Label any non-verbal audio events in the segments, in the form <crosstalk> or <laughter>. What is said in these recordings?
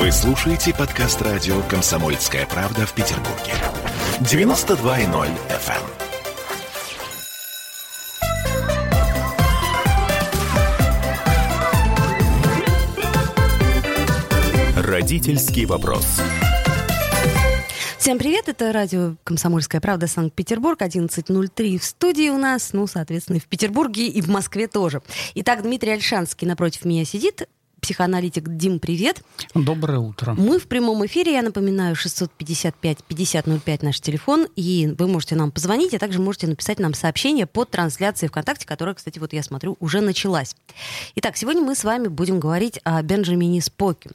Вы слушаете подкаст радио «Комсомольская правда» в Петербурге. 92.0 FM. Родительский вопрос. Всем привет, это радио «Комсомольская правда» Санкт-Петербург, 11.03 в студии у нас, ну, соответственно, и в Петербурге, и в Москве тоже. Итак, Дмитрий Альшанский напротив меня сидит, психоаналитик Дим, привет. Доброе утро. Мы в прямом эфире, я напоминаю, 655-5005 наш телефон, и вы можете нам позвонить, а также можете написать нам сообщение под трансляцией ВКонтакте, которая, кстати, вот я смотрю, уже началась. Итак, сегодня мы с вами будем говорить о Бенджамине Споке.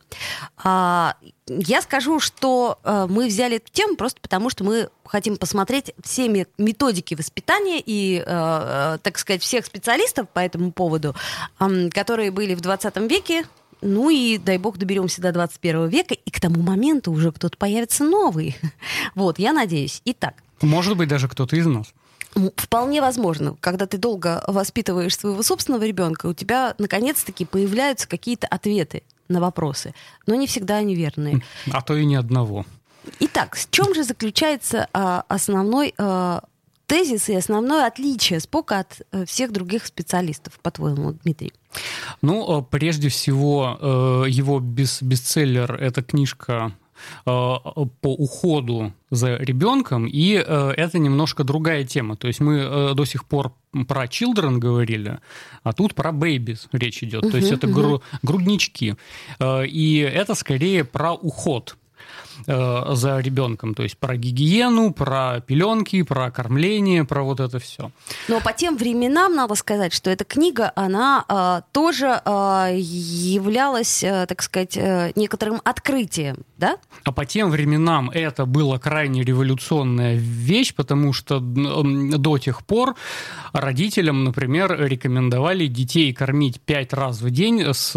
А, я скажу, что э, мы взяли эту тему просто потому, что мы хотим посмотреть все методики воспитания и, э, э, так сказать, всех специалистов по этому поводу, э, которые были в 20 веке, ну и, дай бог, доберемся до 21 века, и к тому моменту уже кто-то появится новый. <laughs> Вот, я надеюсь. Итак. Может быть, даже кто-то из нас. Вполне возможно, когда ты долго воспитываешь своего собственного ребенка, у тебя наконец-таки появляются какие-то ответы на вопросы, но не всегда они верные. А то и ни одного. Итак, в чем же заключается а, основной а, тезис и основное отличие Спока от а, всех других специалистов, по-твоему, Дмитрий? Ну, э, прежде всего, э, его бес бестселлер — это книжка Э, по уходу за ребенком, и э, это немножко другая тема. То есть мы э, до сих пор про children говорили, а тут про babies речь идет. То есть это гру груднички. И это скорее про уход э, за ребенком. То есть про гигиену, про пеленки, про кормление, про вот это все. Но по тем временам надо сказать, что эта книга, она э, тоже э, являлась, э, так сказать, э, некоторым открытием, да? А по тем временам это была крайне революционная вещь, потому что до тех пор родителям, например, рекомендовали детей кормить пять раз в день с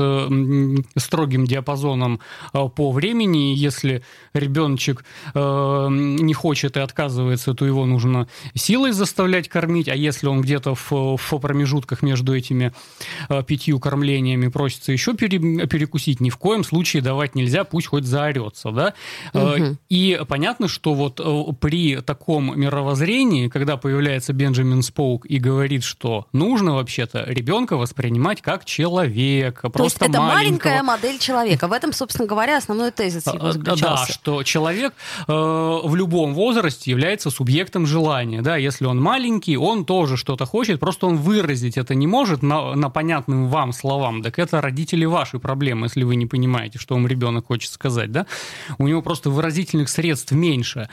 строгим диапазоном э, по времени. Если ребеночек э, не хочет и отказывается, то его нужно силой заставлять кормить, а если он где-то в, в промежутках между этими э, пятью кормлениями просится еще пере, перекусить, ни в коем случае давать нельзя, пусть хоть заорется, да. Угу. И понятно, что вот э, при таком мировоззрении, когда появляется Бенджамин Споук и говорит, что нужно вообще-то ребенка воспринимать как человека, то просто есть это маленькая модель человека. В этом, собственно говоря, основной тезис его а, заключался. Да, что человек э, в любом возрасте является субъектом желания. Да? Если он маленький, он тоже что-то хочет, просто он выразить это не может на, на понятным вам словам. Так это родители ваши проблемы, если вы не понимаете, что вам ребенок хочет сказать. Да? У него просто выразительных средств меньше.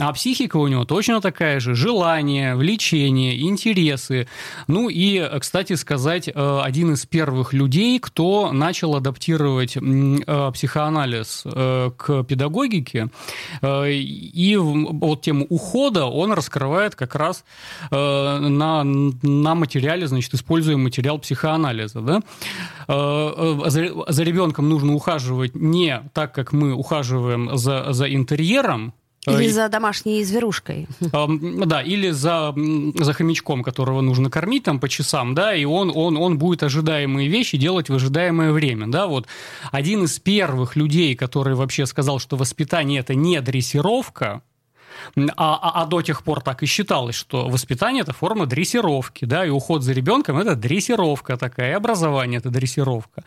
А психика у него точно такая же. Желание, влечение, интересы. Ну и, кстати сказать, э, один из первых людей, кто начал адаптировать э, психоанализ э, к педагогике, педагогики. Э, и вот тему ухода он раскрывает как раз э, на, на материале, значит, используя материал психоанализа. Да? Э, за, за ребенком нужно ухаживать не так, как мы ухаживаем за, за интерьером, или за домашней зверушкой. Да, или за, за хомячком, которого нужно кормить там по часам, да, и он, он, он будет ожидаемые вещи делать в ожидаемое время, да, вот. Один из первых людей, который вообще сказал, что воспитание – это не дрессировка, а, а, а до тех пор так и считалось, что воспитание – это форма дрессировки, да, и уход за ребенком – это дрессировка такая, и образование – это дрессировка.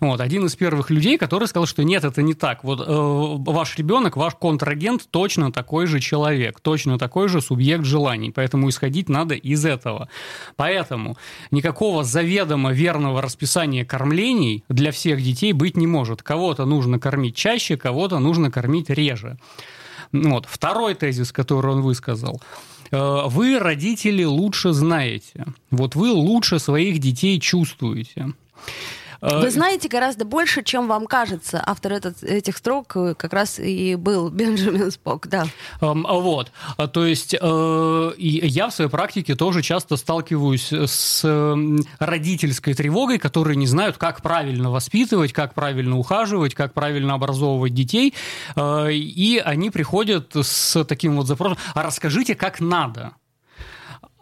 Вот, один из первых людей, который сказал, что нет, это не так. Вот э, ваш ребенок, ваш контрагент точно такой же человек, точно такой же субъект желаний, поэтому исходить надо из этого. Поэтому никакого заведомо верного расписания кормлений для всех детей быть не может. Кого-то нужно кормить чаще, кого-то нужно кормить реже. Вот. Второй тезис, который он высказал. Э, вы, родители, лучше знаете. Вот вы лучше своих детей чувствуете. Вы э, знаете гораздо больше, чем вам кажется. Автор этот, этих строк э, как раз и был <laughs> Бенджамин Спок, да. Эм, вот. А, то есть э, я в своей практике тоже часто сталкиваюсь с эм, родительской тревогой, которые не знают, как правильно воспитывать, как правильно ухаживать, как правильно образовывать детей. И они приходят с таким вот запросом, а расскажите, как надо.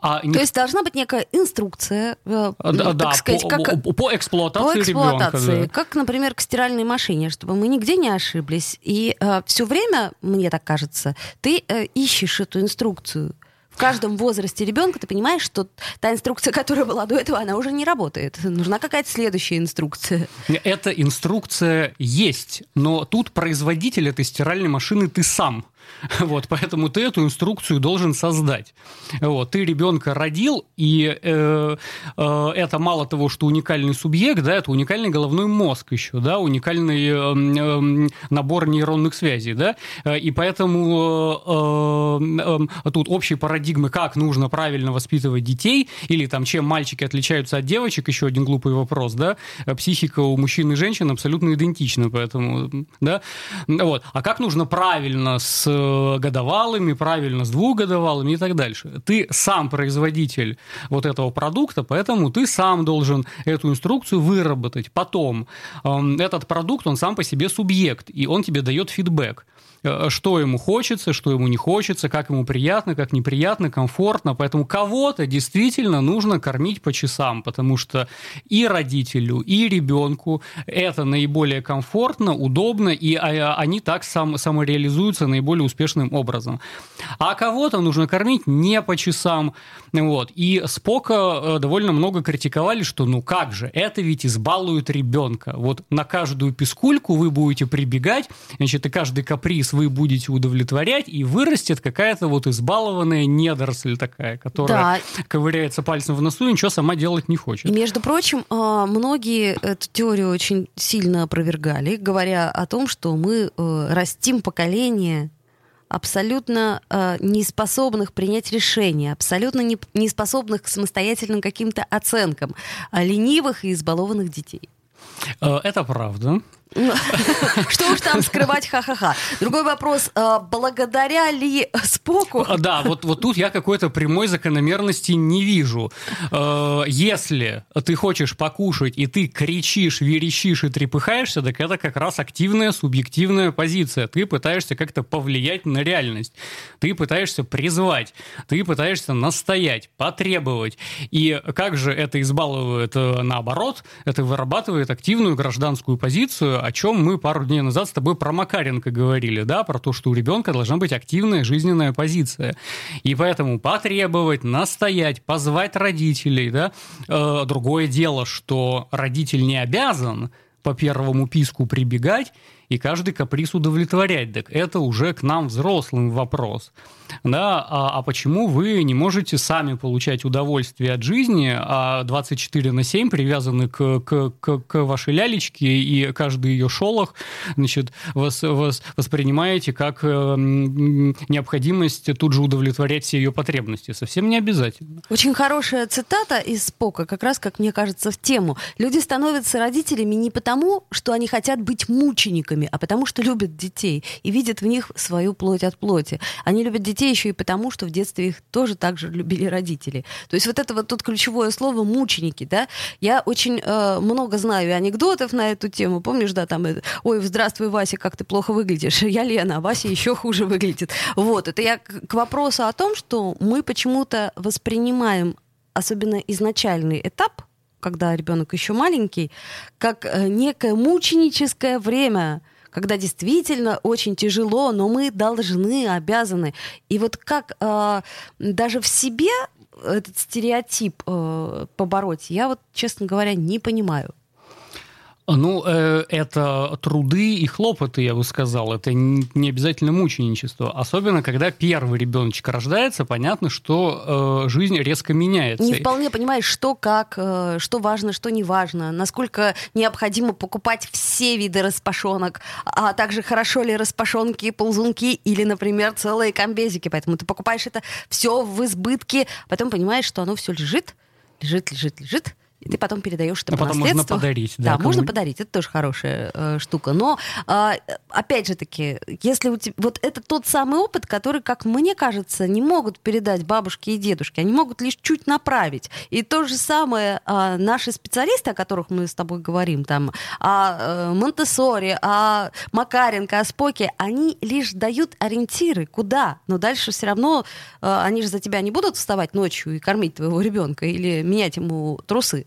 А То не... есть должна быть некая инструкция, э, да, так сказать, по, как... по эксплуатации, по эксплуатации ребенка. Да. Как, например, к стиральной машине, чтобы мы нигде не ошиблись. И э, все время, мне так кажется, ты э, ищешь эту инструкцию в каждом возрасте ребенка ты понимаешь, что та инструкция, которая была до этого, она уже не работает. Нужна какая-то следующая инструкция. Эта инструкция есть, но тут производитель этой стиральной машины ты сам. <laughs> Вот, поэтому ты эту инструкцию должен создать. Вот, ты ребенка родил, и э, э, это мало того, что уникальный субъект, да, это уникальный головной мозг еще, да, уникальный э, э, набор нейронных связей, да, и поэтому э, э, тут общие парадигмы, как нужно правильно воспитывать детей, или там чем мальчики отличаются от девочек, еще один глупый вопрос, да, психика у мужчин и женщин абсолютно идентична, поэтому, да, вот, а как нужно правильно с годовалыми, правильно, с двухгодовалыми и так дальше. Ты сам производитель вот этого продукта, поэтому ты сам должен эту инструкцию выработать. Потом этот продукт, он сам по себе субъект, и он тебе дает фидбэк. Э, что ему хочется, что ему не хочется, как ему приятно, как неприятно, комфортно. Поэтому кого-то действительно нужно кормить по часам, потому что и родителю, и ребенку это наиболее комфортно, удобно, и а, они так сам, самореализуются наиболее успешным образом. А кого-то нужно кормить не по часам. Вот. И Спока э, довольно много критиковали, что ну как же, это ведь избалует ребенка. Вот на каждую пискульку вы будете прибегать, значит, и каждый каприз вы будете удовлетворять, и вырастет какая-то вот избалованная недоросль такая, которая да. ковыряется пальцем в носу и ничего сама делать не хочет. И, между прочим, а, многие эту теорию очень сильно опровергали, говоря о том, что мы э, растим поколение абсолютно э, неспособных принять решения, абсолютно не, неспособных к самостоятельным каким-то оценкам, а ленивых и избалованных детей. Э, это правда. Что уж там скрывать, ха-ха-ха. Другой вопрос, а, благодаря ли Споку? А, да, вот, вот тут я какой-то прямой закономерности не вижу. А, если ты хочешь покушать, и ты кричишь, верещишь и трепыхаешься, так это как раз активная субъективная позиция. Ты пытаешься как-то повлиять на реальность. Ты пытаешься призвать. Ты пытаешься настоять, потребовать. И как же это избалывает э, наоборот? Это вырабатывает активную гражданскую позицию, о чем мы пару дней назад с тобой про Макаренко говорили, да, про то, что у ребенка должна быть активная жизненная позиция. И поэтому потребовать, настоять, позвать родителей, да. Э, другое дело, что родитель не обязан по первому писку прибегать и каждый каприз удовлетворять. Так это уже к нам взрослым вопрос. Да? А, а почему вы не можете сами получать удовольствие от жизни, а 24 на 7 привязаны к, к, к, к вашей лялечке, и каждый ее шолох значит, вас, вас воспринимаете как э, необходимость тут же удовлетворять все ее потребности? Совсем не обязательно. Очень хорошая цитата из Спока, как раз, как мне кажется, в тему. Люди становятся родителями не потому, что они хотят быть мучениками, а потому что любят детей и видят в них свою плоть от плоти. Они любят детей еще и потому, что в детстве их тоже так же любили родители. То есть вот это вот тут ключевое слово «мученики», да? Я очень э, много знаю анекдотов на эту тему. Помнишь, да, там, ой, здравствуй, Вася, как ты плохо выглядишь. <laughs> Я Лена, а Вася еще хуже выглядит. Вот, это я к вопросу о том, что мы почему-то воспринимаем особенно изначальный этап когда ребенок еще маленький, как э, некое мученическое время, когда действительно очень тяжело, но мы должны, обязаны. И вот как э, даже в себе этот стереотип э, побороть, я вот, честно говоря, не понимаю. Ну, э, это труды и хлопоты, я бы сказал. Это не обязательно мученичество. Особенно, когда первый ребеночек рождается, понятно, что э, жизнь резко меняется. Не вполне понимаешь, что как, э, что важно, что не важно, насколько необходимо покупать все виды распашонок, а также хорошо ли распашонки, ползунки или, например, целые комбезики. Поэтому ты покупаешь это все в избытке, потом понимаешь, что оно все лежит, лежит, лежит, лежит, и ты потом передаешь это а по потом наследству. можно подарить. Да, да можно подарить, это тоже хорошая э, штука. Но, э, опять же таки, если у тебя... Вот это тот самый опыт, который, как мне кажется, не могут передать бабушки и дедушки, они могут лишь чуть направить. И то же самое э, наши специалисты, о которых мы с тобой говорим, там, о э, Монтессоре, о Макаренко, о Споке, они лишь дают ориентиры, куда. Но дальше все равно э, они же за тебя не будут вставать ночью и кормить твоего ребенка или менять ему трусы.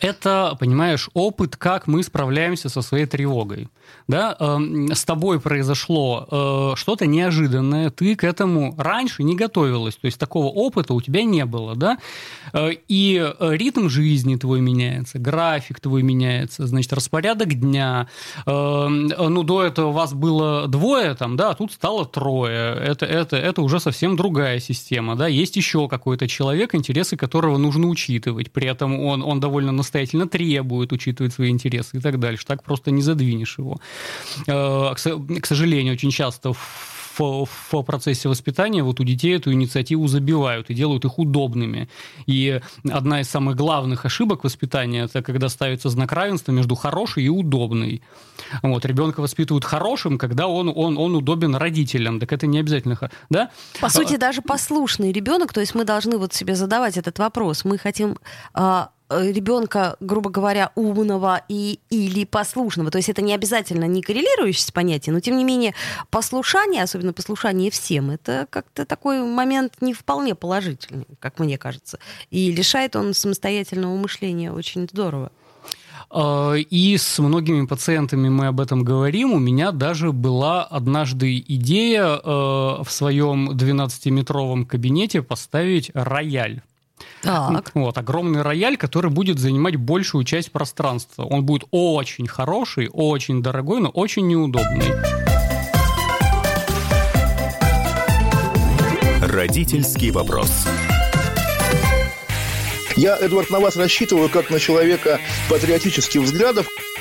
Это, понимаешь, опыт, как мы справляемся со своей тревогой. Да? Эм, с тобой произошло э, что-то неожиданное, ты к этому раньше не готовилась, то есть такого опыта у тебя не было. Да? Э, и ритм жизни твой меняется, график твой меняется, значит, распорядок дня. Эм, ну, до этого вас было двое, там, да, а тут стало трое. Это, это, это уже совсем другая система. Да? Есть еще какой-то человек, интересы которого нужно учитывать. При этом он, он довольно довольно настоятельно требует учитывать свои интересы и так дальше. Так просто не задвинешь его. Э, к сожалению, очень часто в, в процессе воспитания вот у детей эту инициативу забивают и делают их удобными. И одна из самых главных ошибок воспитания это когда ставится знак равенства между хорошей и удобной. Вот, ребенка воспитывают хорошим, когда он, он, он удобен родителям. Так это не обязательно. Да? По сути, даже послушный ребенок, то есть мы должны вот себе задавать этот вопрос. Мы хотим а, ребенка, грубо говоря, умного и, или послушного. То есть это не обязательно не коррелирующееся понятие, но тем не менее послушание, особенно послушание всем, это как-то такой момент не вполне положительный, как мне кажется. И лишает он самостоятельного мышления очень здорово. Э, и с многими пациентами мы об этом говорим. У меня даже была однажды идея э, в своем 12-метровом кабинете поставить рояль. Так. Вот, огромный рояль, который будет занимать большую часть пространства. Он будет очень хороший, очень дорогой, но очень неудобный. Родительский вопрос. Я, Эдвард, на вас рассчитываю как на человека патриотических взглядов.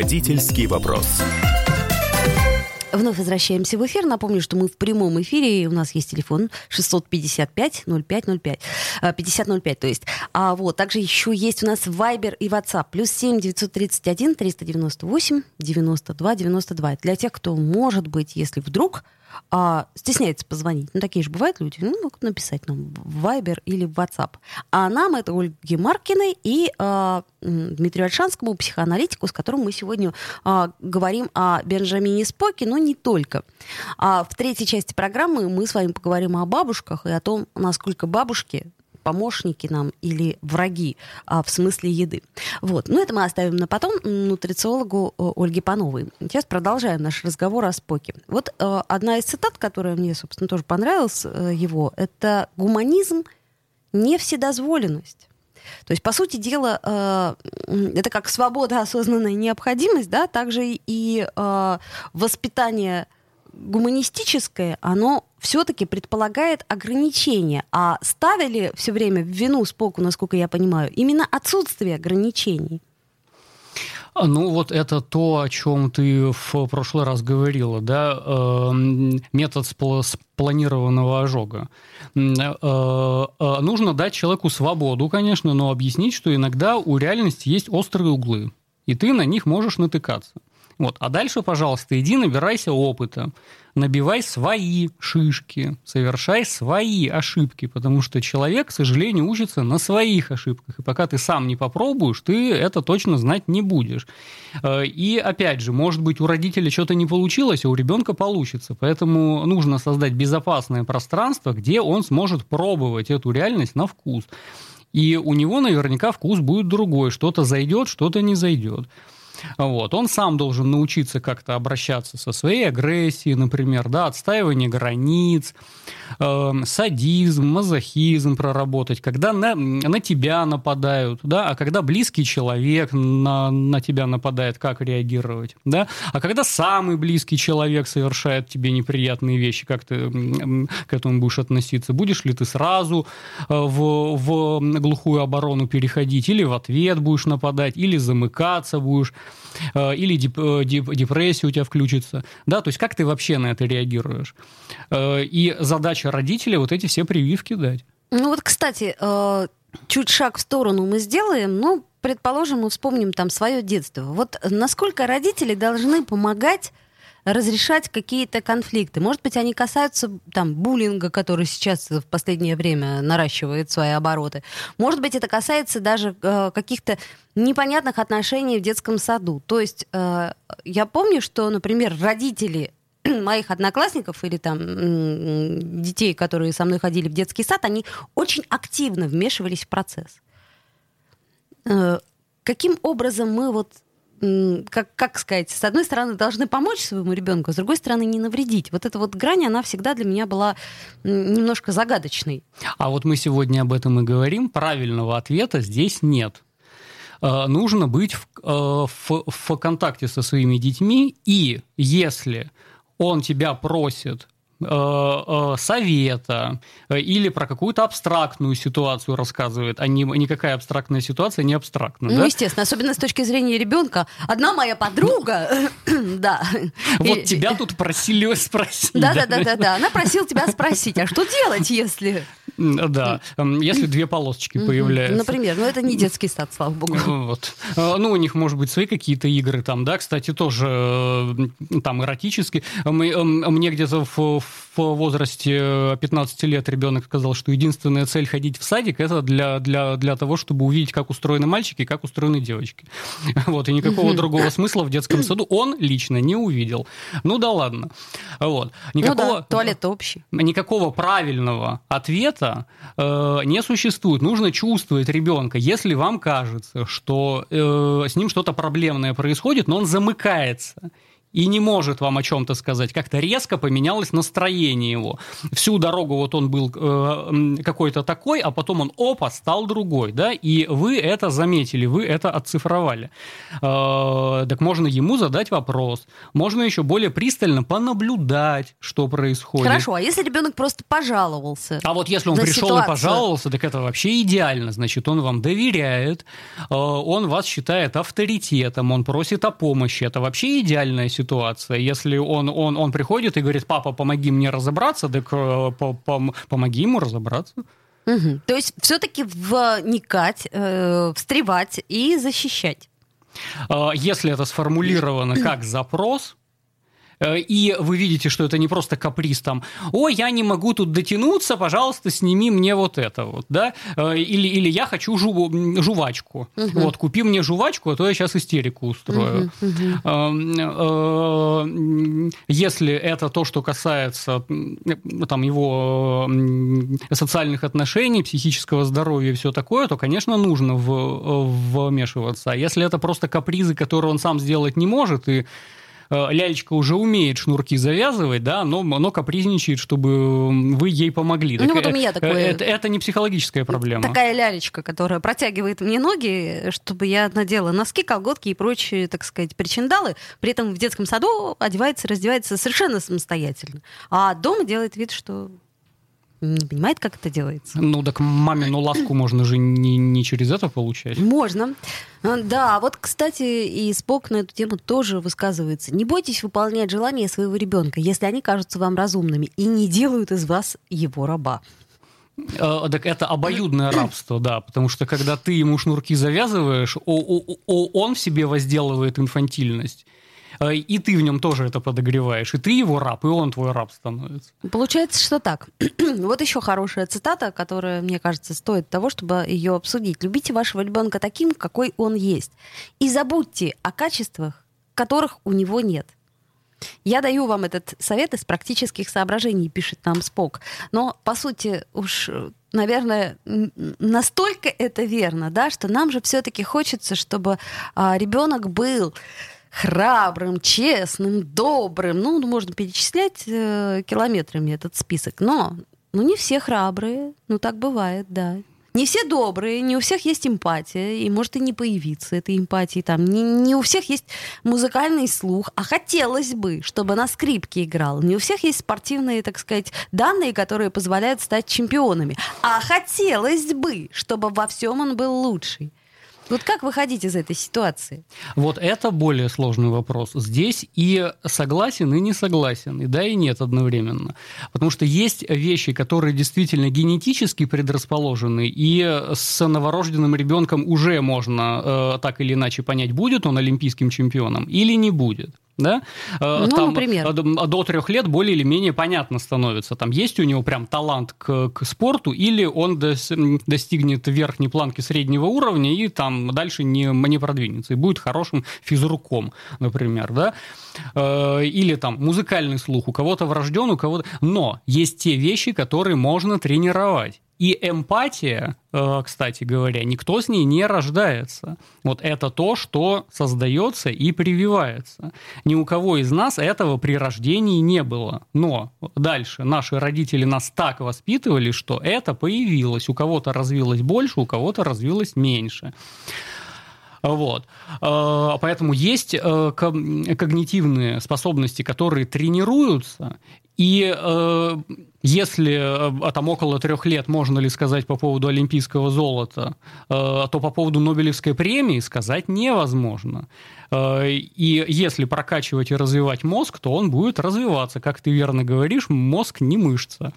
Родительский вопрос. Вновь возвращаемся в эфир. Напомню, что мы в прямом эфире, и у нас есть телефон 655-0505. 5005, то есть. А вот, также еще есть у нас Viber и WhatsApp. Плюс 7 931 398 92 92. Для тех, кто, может быть, если вдруг а, стесняется позвонить. Ну, такие же бывают люди. Ну, могут написать нам в Viber или в WhatsApp. А нам это Ольге Маркиной и а, Дмитрию Альшанскому, психоаналитику, с которым мы сегодня а, говорим о Бенджамине Споке, но не только. А в третьей части программы мы с вами поговорим о бабушках и о том, насколько бабушки помощники нам или враги а, в смысле еды. Вот. Но это мы оставим на потом нутрициологу э, Ольге Пановой. Сейчас продолжаем наш разговор о Споке. Вот э, одна из цитат, которая мне, собственно, тоже понравилась э, его, это «гуманизм – не вседозволенность». То есть, по сути дела, э, это как свобода, осознанная необходимость, да, также и э, воспитание гуманистическое, оно все-таки предполагает ограничения. А ставили все время в вину Споку, насколько я понимаю, именно отсутствие ограничений. А, ну, вот это то, о чем ты в прошлый раз говорила, да, э, метод спланированного ожога. Э, э, нужно дать человеку свободу, конечно, но объяснить, что иногда у реальности есть острые углы, и ты на них можешь натыкаться. Вот. А дальше, пожалуйста, иди набирайся опыта, набивай свои шишки, совершай свои ошибки, потому что человек, к сожалению, учится на своих ошибках. И пока ты сам не попробуешь, ты это точно знать не будешь. Э, и опять же, может быть, у родителя что-то не получилось, а у ребенка получится. Поэтому нужно создать безопасное пространство, где он сможет пробовать эту реальность на вкус. И у него наверняка вкус будет другой. Что-то зайдет, что-то не зайдет. Вот. Он сам должен научиться как-то обращаться со своей агрессией, например, да, отстаивание границ, э, садизм, мазохизм проработать, когда на, на тебя нападают, да, а когда близкий человек на, на тебя нападает, как реагировать, да, а когда самый близкий человек совершает тебе неприятные вещи, как ты к этому будешь относиться, будешь ли ты сразу э, в, в глухую оборону переходить, или в ответ будешь нападать, или замыкаться будешь, э, или э, депрессия у тебя включится, да, то есть как ты вообще на это реагируешь. И задача родителей вот эти все прививки дать. Ну вот, кстати, чуть шаг в сторону мы сделаем, ну, предположим, мы вспомним там свое детство. Вот насколько родители должны помогать разрешать какие-то конфликты. Может быть, они касаются там буллинга, который сейчас в последнее время наращивает свои обороты. Может быть, это касается даже э, каких-то непонятных отношений в детском саду. То есть э, я помню, что, например, родители <clears throat> моих одноклассников или там детей, которые со мной ходили в детский сад, они очень активно вмешивались в процесс. Э, каким образом мы вот как, как сказать, с одной стороны, должны помочь своему ребенку, с другой стороны, не навредить. Вот эта вот грань, она всегда для меня была немножко загадочной. А вот мы сегодня об этом и говорим. Правильного ответа здесь нет. Э, нужно быть в, э, в, в контакте со своими детьми, и если он тебя просит совета э, или про какую-то абстрактную ситуацию рассказывает, а не, никакая абстрактная ситуация не абстрактна. Ну, да? естественно, особенно с точки зрения ребенка. Одна моя подруга, <coughs> да. Вот тебя тут просили <laughs> спросить. Да-да-да, она просила тебя спросить, а что делать, если... Да, если две полосочки появляются. Например, ну это не детский сад, слава богу. Вот. Ну, у них, может быть, свои какие-то игры там, да, кстати, тоже там эротические. Мне где-то в в возрасте 15 лет ребенок сказал, что единственная цель ходить в садик это для, для, для того, чтобы увидеть, как устроены мальчики и как устроены девочки. <laughs> Вот, и никакого другого смысла в детском саду он лично не увидел. Ну да ладно. Вот. Никакого, ну да, туалет общий. Никакого правильного ответа э, не существует. Нужно чувствовать ребенка. Если вам кажется, что э, с ним что-то проблемное происходит, но он замыкается и не может вам о чем-то сказать. Как-то резко поменялось настроение его. Всю дорогу вот он был э, какой-то такой, а потом он, опа, стал другой, да, и вы это заметили, вы это оцифровали. Э, так можно ему задать вопрос, можно еще более пристально понаблюдать, что происходит. Хорошо, а если ребенок просто пожаловался? А вот если он пришел ситуацию? и пожаловался, так это вообще идеально, значит, он вам доверяет, э, он вас считает авторитетом, он просит о помощи, это вообще идеальная ситуация ситуация. Если он, он, он приходит и говорит, папа, помоги мне разобраться, так э, помоги ему разобраться. Угу. То есть все-таки вникать, э, встревать и защищать. А, если это сформулировано <clears throat> как запрос, и вы видите, что это не просто каприз там, ой, я не могу тут дотянуться, пожалуйста, сними мне вот это вот, да, э, или, или я хочу жу, жувачку, угу. вот, купи мне жувачку, а то я сейчас истерику устрою. Угу, угу. Если это то, что касается там его социальных отношений, психического здоровья и все такое, то, конечно, нужно в, вмешиваться. А если это просто капризы, которые он сам сделать не может, и Э, лялечка уже умеет шнурки завязывать, да, но, но капризничает, чтобы вы ей помогли. Ну, так, вот у меня такое... Это, это не психологическая проблема. Такая лялечка, которая протягивает мне ноги, чтобы я надела носки, колготки и прочие, так сказать, причиндалы. При этом в детском саду одевается, раздевается совершенно самостоятельно. А дома делает вид, что не понимает, как это делается. Ну, так мамину ласку можно же не, не через это получать. Можно. А, да, вот, кстати, и Спок на эту тему тоже высказывается. Не бойтесь выполнять желания своего ребенка, если они кажутся вам разумными и не делают из вас его раба. Э, так это обоюдное рабство, да, потому что когда ты ему шнурки завязываешь, он в себе возделывает инфантильность. Э, и ты в нем тоже это подогреваешь, и ты его раб, и он твой раб становится. Получается, что так. <clears throat> вот еще хорошая цитата, которая, мне кажется, стоит того, чтобы ее обсудить. Любите вашего ребенка таким, какой он есть. И забудьте о качествах, которых у него нет. Я даю вам этот совет из практических соображений, пишет нам Спок. Но, по сути, уж, наверное, настолько это верно, да, что нам же все-таки хочется, чтобы а, ребенок был храбрым, честным, добрым. Ну, можно перечислять э, километрами этот список. Но ну, не все храбрые. Ну, так бывает, да. Не все добрые, не у всех есть эмпатия, и может и не появиться этой эмпатии там. Не, не у всех есть музыкальный слух, а хотелось бы, чтобы на скрипке играл. Не у всех есть спортивные, так сказать, данные, которые позволяют стать чемпионами. А хотелось бы, чтобы во всем он был лучший. Вот как выходить из этой ситуации? Вот это более сложный вопрос. Здесь и согласен, и не согласен, и да, и нет одновременно. Потому что есть вещи, которые действительно генетически предрасположены, и с новорожденным ребенком уже можно э, так или иначе понять, будет он олимпийским чемпионом или не будет да? Э, ну, там, например. Э, до трех лет более или менее понятно становится, там есть у него прям талант к, к спорту, или он дос, достигнет верхней планки среднего уровня и там дальше не, не продвинется, и будет хорошим физруком, например, да? Э, или там музыкальный слух, у кого-то врожден, у кого-то... Но есть те вещи, которые можно тренировать. И эмпатия, э, кстати говоря, никто с ней не рождается. Вот это то, что создается и прививается. Ни у кого из нас этого при рождении не было. Но дальше наши родители нас так воспитывали, что это появилось. У кого-то развилось больше, у кого-то развилось меньше. Вот. Э, поэтому есть э, когнитивные способности, которые тренируются, и э, если там около трех лет можно ли сказать по поводу олимпийского золота, то по поводу Нобелевской премии сказать невозможно. И если прокачивать и развивать мозг, то он будет развиваться. Как ты верно говоришь, мозг не мышца.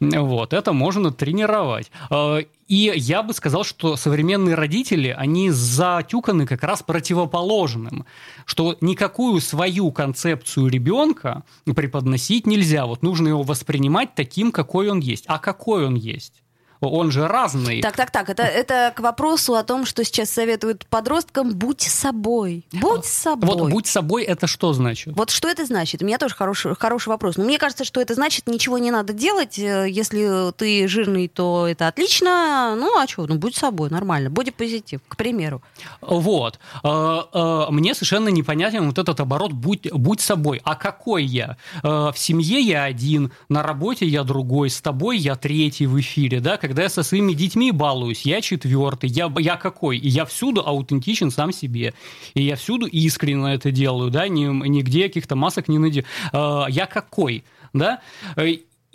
Вот, это можно тренировать. Э, и я бы сказал, что современные родители, они затюканы как раз противоположным, что никакую свою концепцию ребенка преподносить нельзя. Вот нужно его воспринимать таким, какой он есть. А какой он есть? Он же разный. Так, так, так, это, это к вопросу о том, что сейчас советуют подросткам, будь собой. Будь собой. Вот будь собой, это что значит? Вот что это значит? У меня тоже хороший, хороший вопрос. Но мне кажется, что это значит, ничего не надо делать. Э, если ты жирный, то это отлично. Ну, а что? Ну, будь собой, нормально. Будь позитив, к примеру. Вот. Э, э, мне совершенно непонятен вот этот оборот «будь, будь собой». А какой я? В семье я один, на работе я другой, с тобой я третий в эфире, да, когда когда я со своими детьми балуюсь, я четвертый, я, я какой? И я всюду аутентичен сам себе. И я всюду искренне это делаю, да, ни, нигде каких-то масок не найду. А, я какой? Да?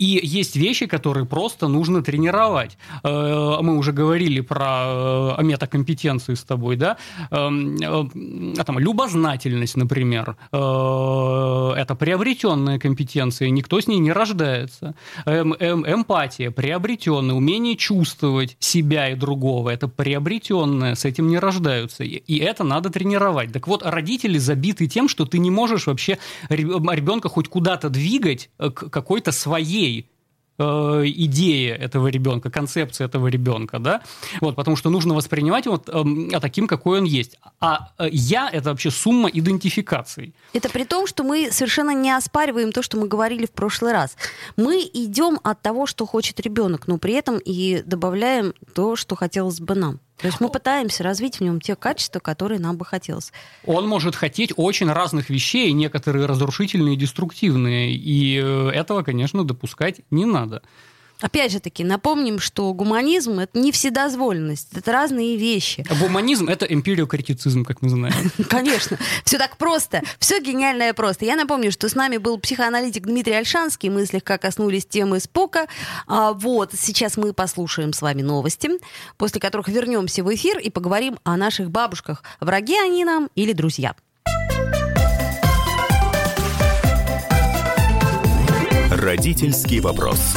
И есть вещи, которые просто нужно тренировать. Э, мы уже говорили про э, метакомпетенции с тобой, да? Э, там, любознательность, например. Это приобретенная компетенция, никто с ней не рождается. Эм, эм, эмпатия, приобретенная. Умение чувствовать себя и другого, это приобретенное, с этим не рождаются. И это надо тренировать. Так вот, родители забиты тем, что ты не можешь вообще ребенка хоть куда-то двигать к какой-то своей Э, идея этого ребенка, концепция этого ребенка, да, вот, потому что нужно воспринимать его э, таким, какой он есть. А э, я – это вообще сумма идентификаций. Это при том, что мы совершенно не оспариваем то, что мы говорили в прошлый раз. Мы идем от того, что хочет ребенок, но при этом и добавляем то, что хотелось бы нам. То есть мы пытаемся развить в нем те качества, которые нам бы хотелось. Он может хотеть очень разных вещей, некоторые разрушительные и деструктивные, и э, этого, конечно, допускать не надо. Опять же таки, напомним, что гуманизм — это не вседозволенность, это разные вещи. А гуманизм — это эмпириокритицизм, как мы знаем. <laughs> Конечно. Все так просто. Все гениальное просто. Я напомню, что с нами был психоаналитик Дмитрий Альшанский. Мы слегка коснулись темы Спока. А, вот, сейчас мы послушаем с вами новости, после которых вернемся в эфир и поговорим о наших бабушках. Враги они нам или друзья? Родительский вопрос.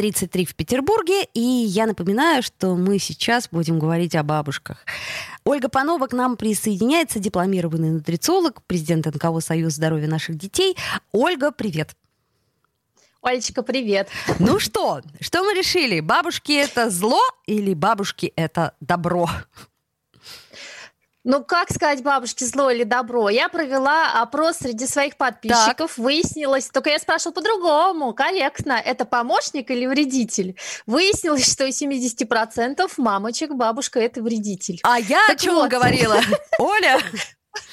33 в Петербурге, и я напоминаю, что мы сейчас будем говорить о бабушках. Ольга Панова к нам присоединяется, дипломированный нутрициолог, президент НКО «Союз здоровья наших детей». Ольга, привет. Олечка, привет. Ну что, что мы решили? Бабушки это зло или бабушки это добро? Ну, как сказать бабушке зло или добро? Я провела опрос среди своих подписчиков, так. выяснилось, только я спрашивала по-другому, корректно, это помощник или вредитель? Выяснилось, что у 70% мамочек бабушка это вредитель. А я так о чем вот. говорила? <laughs> Оля?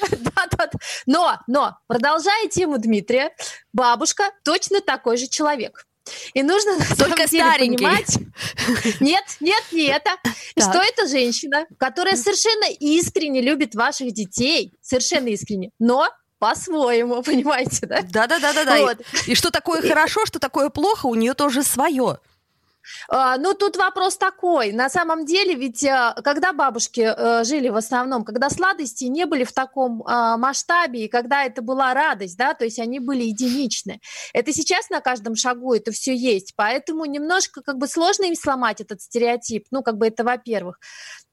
Да-да. Но, но, продолжая тему Дмитрия, бабушка точно такой же человек. И нужно на Только деле старенький. понимать... <laughs> Нет, нет, не это. Что это женщина, которая совершенно искренне любит ваших детей, совершенно искренне, но по-своему, <laughs> понимаете, да? Да-да-да-да. Вот. И, и что такое хорошо, что такое плохо, у нее тоже свое. А, ну, тут вопрос такой. На самом деле, ведь э, когда бабушки э, жили в основном, когда сладости не были в таком а, масштабе, и когда это была радость, да, то есть они были единичны. Это сейчас на каждом шагу это все есть, поэтому немножко как бы сложно им сломать этот стереотип, ну, как бы это во-первых.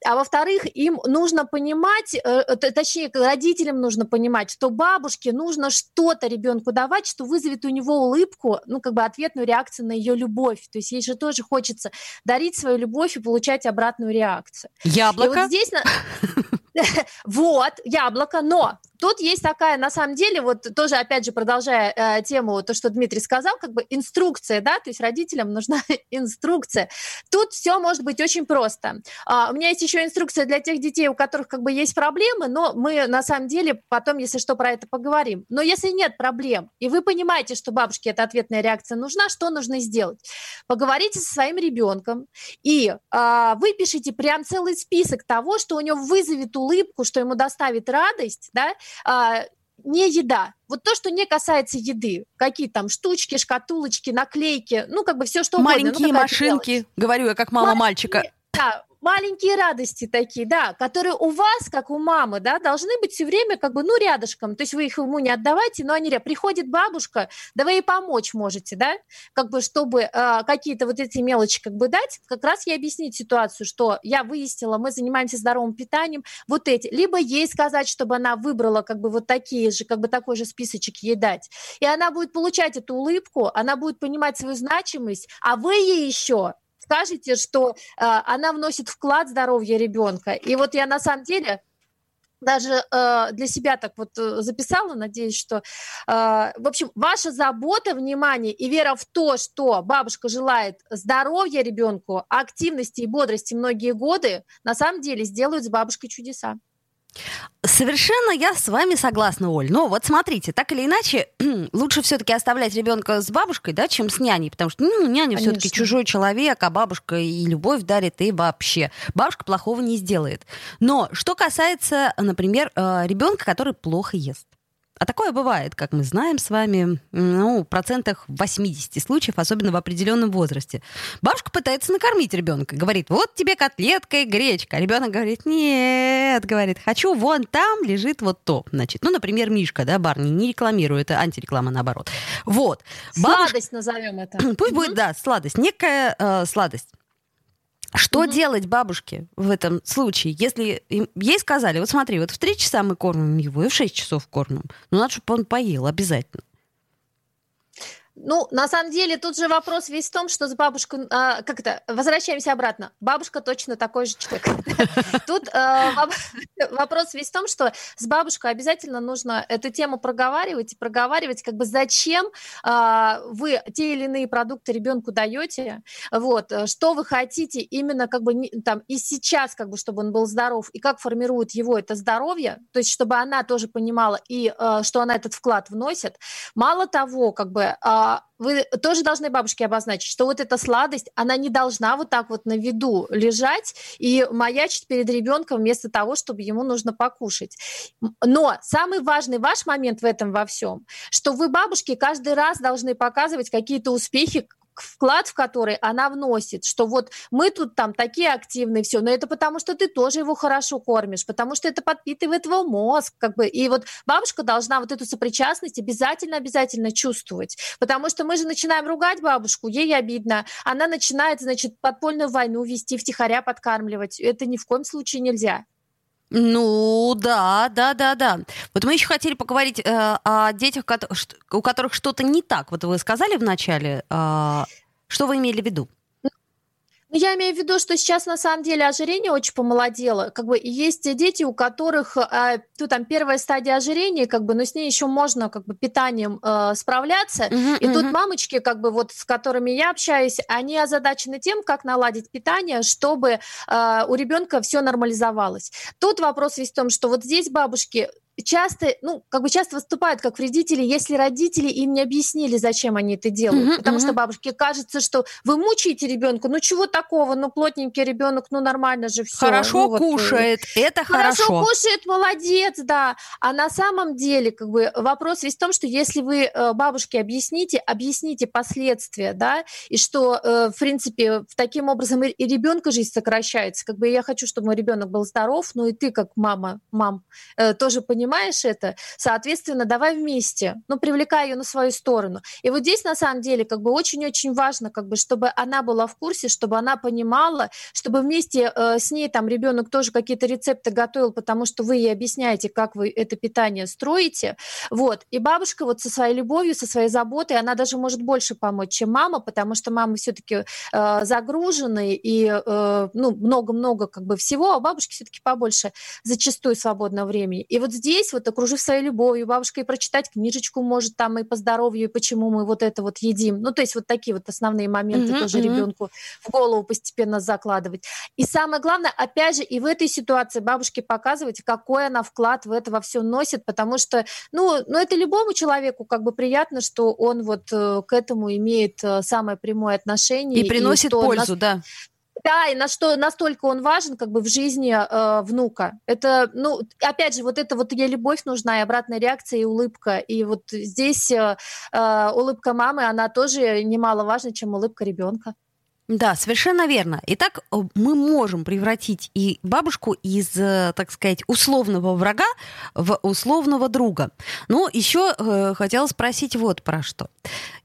А во-вторых, им нужно понимать, э, точнее, родителям нужно понимать, что бабушке нужно что-то ребенку давать, что вызовет у него улыбку, ну, как бы ответную реакцию на ее любовь. То есть ей же тоже хочется дарить свою любовь и получать обратную реакцию. Яблоко? И вот здесь... <laughs> <laughs> Вот, яблоко, но тут есть такая, на самом деле, вот тоже, опять же, продолжая э, тему, то, что Дмитрий сказал, как бы инструкция, да, то есть родителям нужна <laughs> инструкция. Тут все может быть очень просто. Uh, у меня есть еще инструкция для тех детей, у которых как бы есть проблемы, но мы на самом деле потом, если что, про это поговорим. Но если нет проблем, и вы понимаете, что бабушке эта ответная реакция нужна, что нужно сделать? Поговорите со своим ребенком и uh, выпишите прям целый список того, что у него вызовет улыбку, что ему доставит радость, да, а, не еда. Вот то, что не касается еды. Какие там штучки, шкатулочки, наклейки, ну, как бы все, что Маленькие угодно. Маленькие машинки, мелочь. говорю я как мама Маленькие, мальчика. Да, маленькие радости такие, да, которые у вас, как у мамы, да, должны быть все время как бы, ну, рядышком. То есть вы их ему не отдавайте, но они приходит бабушка, да вы ей помочь можете, да, как бы, чтобы э, какие-то вот эти мелочи как бы дать, как раз ей объяснить ситуацию, что я выяснила, мы занимаемся здоровым питанием, вот эти, либо ей сказать, чтобы она выбрала как бы вот такие же, как бы такой же списочек ей дать, и она будет получать эту улыбку, она будет понимать свою значимость, а вы ей еще скажете, что э, она вносит вклад в здоровье ребенка. И вот я на самом деле даже э, для себя так вот э, записала, надеюсь, что, э, в общем, ваша забота, внимание и вера в то, что бабушка желает здоровья ребенку, активности и бодрости многие годы, на самом деле сделают с бабушкой чудеса. Совершенно я с вами согласна, Оль. Но вот смотрите, так или иначе, <clears throat> лучше все-таки оставлять ребенка с бабушкой, да, чем с няней, потому что ну, няня все-таки чужой человек, а бабушка и любовь дарит, и вообще. Бабушка плохого не сделает. Но что касается, например, э, ребенка, который плохо ест. А такое бывает, как мы знаем с вами, ну, в процентах 80 случаев, особенно в определенном возрасте. Бабушка пытается накормить ребенка, говорит, вот тебе котлетка и гречка. А ребенок говорит, нет, говорит, хочу, вон там лежит вот то. Значит, ну, например, Мишка, да, Барни, не рекламирую, это антиреклама наоборот. Вот. Бабушка... Сладость назовем это. Пусть будет, да, сладость, некая э, сладость. Что угу. делать бабушке в этом случае, если ей сказали, вот смотри, вот в 3 часа мы кормим его, и в 6 часов кормим. Ну, надо, чтобы он поел обязательно. Ну, на самом деле, тут же вопрос весь в том, что с бабушкой... А, как это? Возвращаемся обратно. Бабушка точно такой же человек. <laughs> Тут а, <laughs> вопрос весь в том, что с бабушкой обязательно нужно эту тему проговаривать и проговаривать, как бы зачем а, вы те или иные продукты ребенку даете, вот, что вы хотите именно как бы там и сейчас, как бы, чтобы он был здоров, и как формирует его это здоровье, то есть чтобы она тоже понимала и что она этот вклад вносит. Мало того, как бы вы тоже должны бабушке обозначить, что вот эта сладость, она не должна вот так вот на виду лежать и маячить перед ребенком вместо того, чтобы ему нужно покушать. Но самый важный ваш момент в этом во всем, что вы бабушке каждый раз должны показывать какие-то успехи, вклад в который она вносит, что вот мы тут там такие активные, все, но это потому, что ты тоже его хорошо кормишь, потому что это подпитывает его мозг, как бы, и вот бабушка должна вот эту сопричастность обязательно-обязательно чувствовать, потому что мы же начинаем ругать бабушку, ей обидно, она начинает, значит, подпольную войну вести, втихаря подкармливать, это ни в коем случае нельзя. Ну, да, да, да, да. Вот мы еще хотели поговорить э, о детях, у которых что-то не так. Вот вы сказали в начале, э, что вы имели в виду? Я имею в виду, что сейчас на самом деле ожирение очень помолодело. Как бы есть дети, у которых э, ну, там первая стадия ожирения, как бы, но с ней еще можно как бы питанием э, справляться. Uh-huh, и uh-huh. тут мамочки, как бы вот с которыми я общаюсь, они озадачены тем, как наладить питание, чтобы э, у ребенка все нормализовалось. Тут вопрос весь в том, что вот здесь бабушки часто, ну, как бы часто выступают как вредители, если родители им не объяснили, зачем они это делают. Uh-huh, Потому uh-huh. что бабушке кажется, что вы мучаете ребенка, ну чего такого, ну плотненький ребенок, ну нормально же все. Хорошо ну, кушает, вот, это хорошо. Хорошо кушает, молодец, да. А на самом деле, как бы вопрос весь в том, что если вы э, бабушке объясните, объясните последствия, да, и что, э, в принципе, таким образом и ребенка жизнь сокращается. Как бы я хочу, чтобы мой ребенок был здоров, но и ты, как мама, мам, э, тоже понимаешь, понимаешь это, соответственно, давай вместе, ну, привлекай ее на свою сторону. И вот здесь, на самом деле, как бы очень-очень важно, как бы, чтобы она была в курсе, чтобы она понимала, чтобы вместе э, с ней там ребенок тоже какие-то рецепты готовил, потому что вы ей объясняете, как вы это питание строите. Вот. И бабушка вот со своей любовью, со своей заботой, она даже может больше помочь, чем мама, потому что мама все-таки э, загружены и э, ну, много-много как бы всего, а бабушки все-таки побольше зачастую свободного времени. И вот здесь здесь, вот окружив своей любовью, бабушка и прочитать книжечку может там и по здоровью, и почему мы вот это вот едим. Ну, то есть вот такие вот основные моменты mm-hmm, тоже mm-hmm. ребенку в голову постепенно закладывать. И самое главное, опять же, и в этой ситуации бабушке показывать, какой она вклад в это во все носит, потому что, ну, ну, это любому человеку как бы приятно, что он вот э, к этому имеет э, самое прямое отношение. И приносит и пользу, нас... да. Да, и на что настолько он важен как бы в жизни э, внука. Это, ну, опять же, вот это вот ей любовь нужна, и обратная реакция, и улыбка. И вот здесь э, э, улыбка мамы, она тоже немаловажна, чем улыбка ребенка. Да, совершенно верно. Итак, э, мы можем превратить и бабушку из, э, так сказать, условного врага в условного друга. Но еще э, хотела спросить вот про что.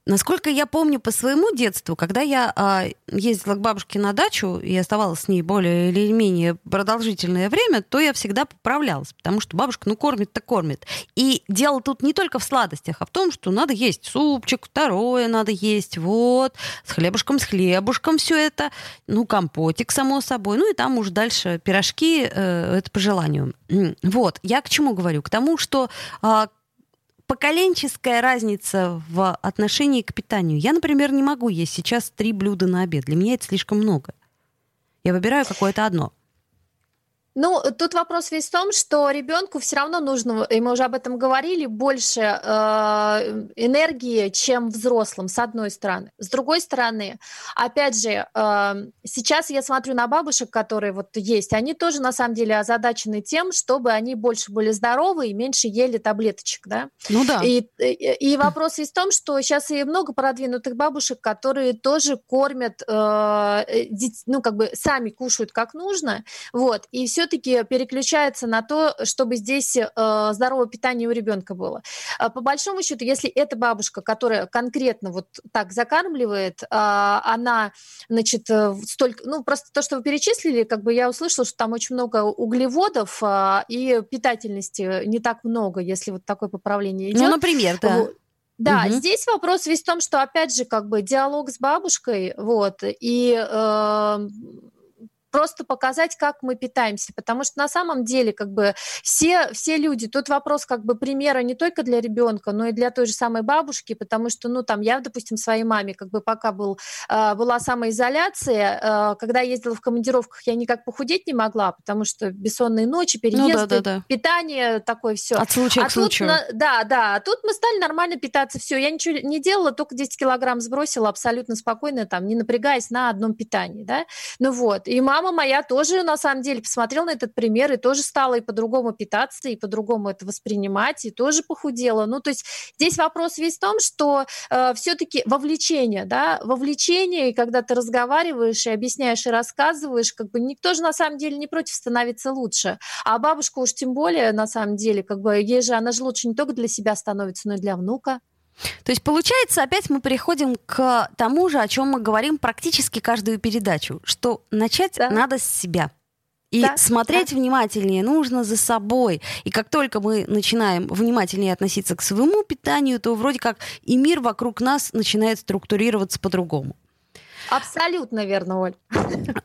Насколько я помню по своему детству, когда я э, ездила к бабушке на дачу и оставалась с ней более или менее продолжительное время, то я всегда поправлялась, потому что бабушка, ну, кормит-то кормит. И дело тут не только в сладостях, а в том, что надо есть супчик, второе надо есть, вот, с хлебушком, с хлебушком все это, ну, компотик, само собой, ну, и там уж дальше пирожки, э, это по желанию. Вот, я к чему говорю? К тому, что э, поколенческая разница в отношении к питанию. Я, например, не могу есть сейчас три блюда на обед. Для меня это слишком много. Я выбираю какое-то одно. Ну, тут вопрос весь в том, что ребенку все равно нужно, и мы уже об этом говорили, больше э, энергии, чем взрослым, с одной стороны. С другой стороны, опять же, э, сейчас я смотрю на бабушек, которые вот есть, они тоже на самом деле озадачены тем, чтобы они больше были здоровы и меньше ели таблеточек, да? Ну да. И, и, и вопрос весь в том, что сейчас и много продвинутых бабушек, которые тоже кормят, э, ну, как бы сами кушают как нужно, вот, и все все-таки переключается на то, чтобы здесь э, здоровое питание у ребенка было. А по большому счету, если эта бабушка, которая конкретно вот так закармливает, э, она, значит, э, столько, ну просто то, что вы перечислили, как бы я услышала, что там очень много углеводов э, и питательности не так много, если вот такое поправление идет. Ну, например, да. Да, угу. здесь вопрос весь в том, что опять же как бы диалог с бабушкой, вот и э, просто показать, как мы питаемся, потому что на самом деле как бы все, все люди, тут вопрос как бы примера не только для ребенка, но и для той же самой бабушки, потому что, ну, там, я, допустим, своей маме, как бы пока был, э, была самоизоляция, э, когда я ездила в командировках, я никак похудеть не могла, потому что бессонные ночи, переезды, ну, да, да, да. питание, такое все. От случая а к случаю. На, да, да, а тут мы стали нормально питаться, все, я ничего не делала, только 10 килограмм сбросила абсолютно спокойно, там, не напрягаясь на одном питании, да, ну вот, и мама мама моя тоже, на самом деле, посмотрела на этот пример и тоже стала и по-другому питаться, и по-другому это воспринимать, и тоже похудела. Ну, то есть здесь вопрос весь в том, что э, все-таки вовлечение, да, вовлечение, и когда ты разговариваешь и объясняешь, и рассказываешь, как бы никто же на самом деле не против становиться лучше. А бабушка уж тем более, на самом деле, как бы ей же, она же лучше не только для себя становится, но и для внука. То есть, получается, опять мы приходим к тому же, о чем мы говорим практически каждую передачу, что начать да. надо с себя. И да, смотреть да. внимательнее нужно за собой. И как только мы начинаем внимательнее относиться к своему питанию, то вроде как и мир вокруг нас начинает структурироваться по-другому. Абсолютно верно, Оль.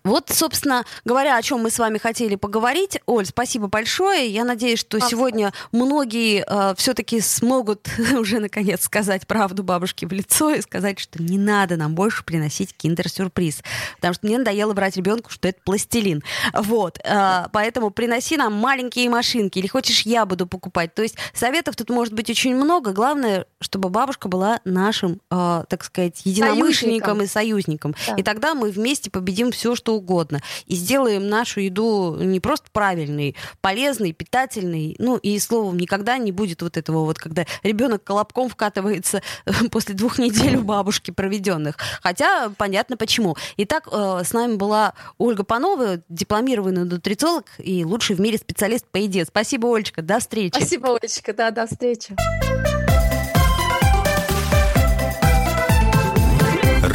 Вот, собственно говоря, о чем мы с вами хотели поговорить. Оль, спасибо большое. Я надеюсь, что Абсолютно. сегодня многие э, все-таки смогут <laughs> уже наконец сказать правду бабушке в лицо и сказать, что не надо нам больше приносить киндер-сюрприз. Потому что мне надоело брать ребенку, что это пластилин. Вот. Э, поэтому приноси нам маленькие машинки. Или хочешь, я буду покупать. То есть советов тут может быть очень много. Главное, чтобы бабушка была нашим, э, так сказать, единомышленником и союзником. Да. И тогда мы вместе победим все, что угодно. И сделаем нашу еду не просто правильной, полезной, питательной. Ну, и словом, никогда не будет вот этого вот, когда ребенок колобком вкатывается <laughs> после двух недель у бабушки проведенных. Хотя понятно почему. Итак, э, с нами была Ольга Панова, дипломированный нутрициолог и лучший в мире специалист по еде. Спасибо, Олечка. До встречи. Спасибо, Олечка. Да, до встречи.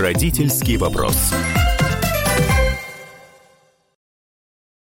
Родительский вопрос.